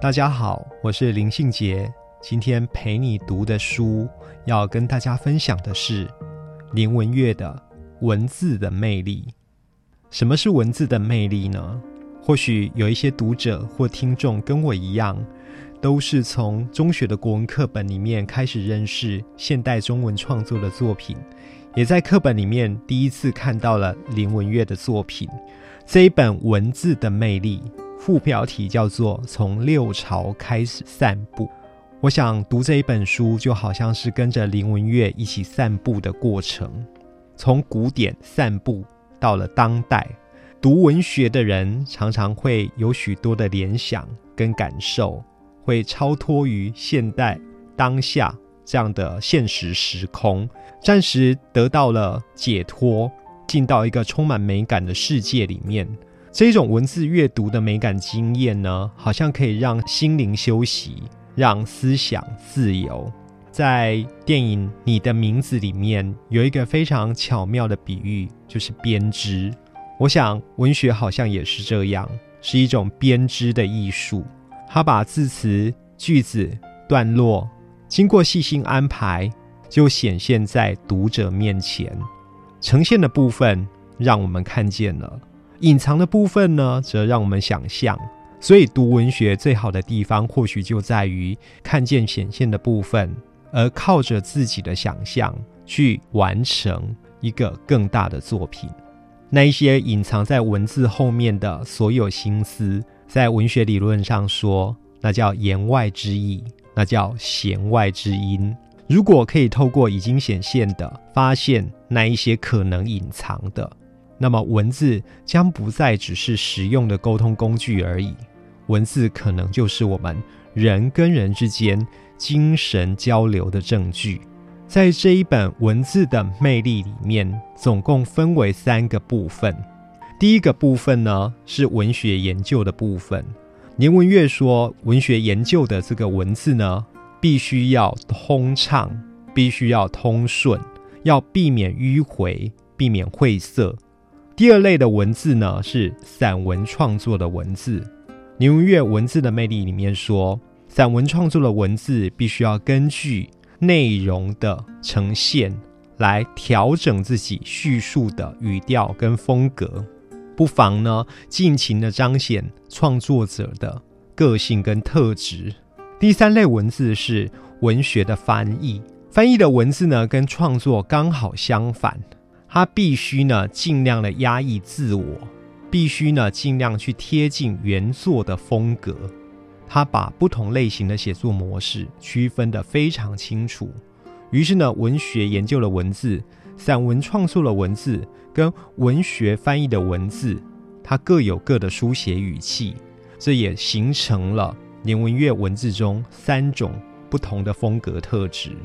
大家好，我是林信杰。今天陪你读的书，要跟大家分享的是林文月的《文字的魅力》。什么是文字的魅力呢？或许有一些读者或听众跟我一样。都是从中学的国文课本里面开始认识现代中文创作的作品，也在课本里面第一次看到了林文月的作品。这一本文字的魅力，副标题叫做《从六朝开始散步》。我想读这一本书，就好像是跟着林文月一起散步的过程，从古典散步到了当代。读文学的人常常会有许多的联想跟感受。会超脱于现代当下这样的现实时空，暂时得到了解脱，进到一个充满美感的世界里面。这种文字阅读的美感经验呢，好像可以让心灵休息，让思想自由。在电影《你的名字》里面有一个非常巧妙的比喻，就是编织。我想文学好像也是这样，是一种编织的艺术。它把字词、句子、段落经过细心安排，就显现在读者面前。呈现的部分让我们看见了，隐藏的部分呢，则让我们想象。所以，读文学最好的地方，或许就在于看见显现的部分，而靠着自己的想象去完成一个更大的作品。那一些隐藏在文字后面的所有心思。在文学理论上说，那叫言外之意，那叫弦外之音。如果可以透过已经显现的发现那一些可能隐藏的，那么文字将不再只是实用的沟通工具而已。文字可能就是我们人跟人之间精神交流的证据。在这一本文字的魅力里面，总共分为三个部分。第一个部分呢是文学研究的部分。年文月说，文学研究的这个文字呢，必须要通畅，必须要通顺，要避免迂回，避免晦涩。第二类的文字呢是散文创作的文字。牛文月文字的魅力里面说，散文创作的文字必须要根据内容的呈现来调整自己叙述的语调跟风格。不妨呢，尽情的彰显创作者的个性跟特质。第三类文字是文学的翻译，翻译的文字呢，跟创作刚好相反，他必须呢尽量的压抑自我，必须呢尽量去贴近原作的风格。他把不同类型的写作模式区分的非常清楚。于是呢，文学研究的文字。散文创作的文字跟文学翻译的文字，它各有各的书写语气，这也形成了年文月文字中三种不同的风格特质。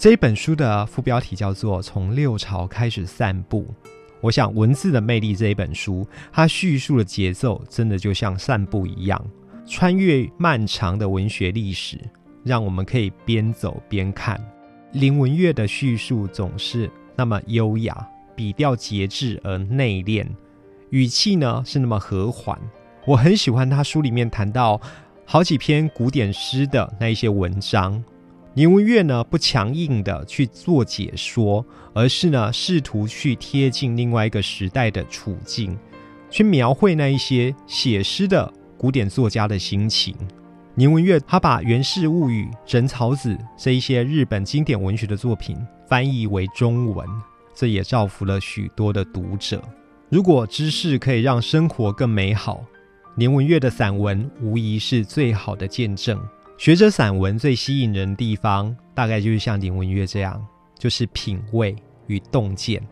这一本书的副标题叫做《从六朝开始散步》。我想，《文字的魅力》这一本书，它叙述的节奏真的就像散步一样，穿越漫长的文学历史，让我们可以边走边看。林文月的叙述总是。那么优雅，笔调节制而内敛，语气呢是那么和缓。我很喜欢他书里面谈到好几篇古典诗的那一些文章。林文月呢不强硬的去做解说，而是呢试图去贴近另外一个时代的处境，去描绘那一些写诗的古典作家的心情。林文月他把《源氏物语》《枕草子》这一些日本经典文学的作品。翻译为中文，这也造福了许多的读者。如果知识可以让生活更美好，年文月的散文无疑是最好的见证。学者散文最吸引人的地方，大概就是像林文月这样，就是品味与洞见。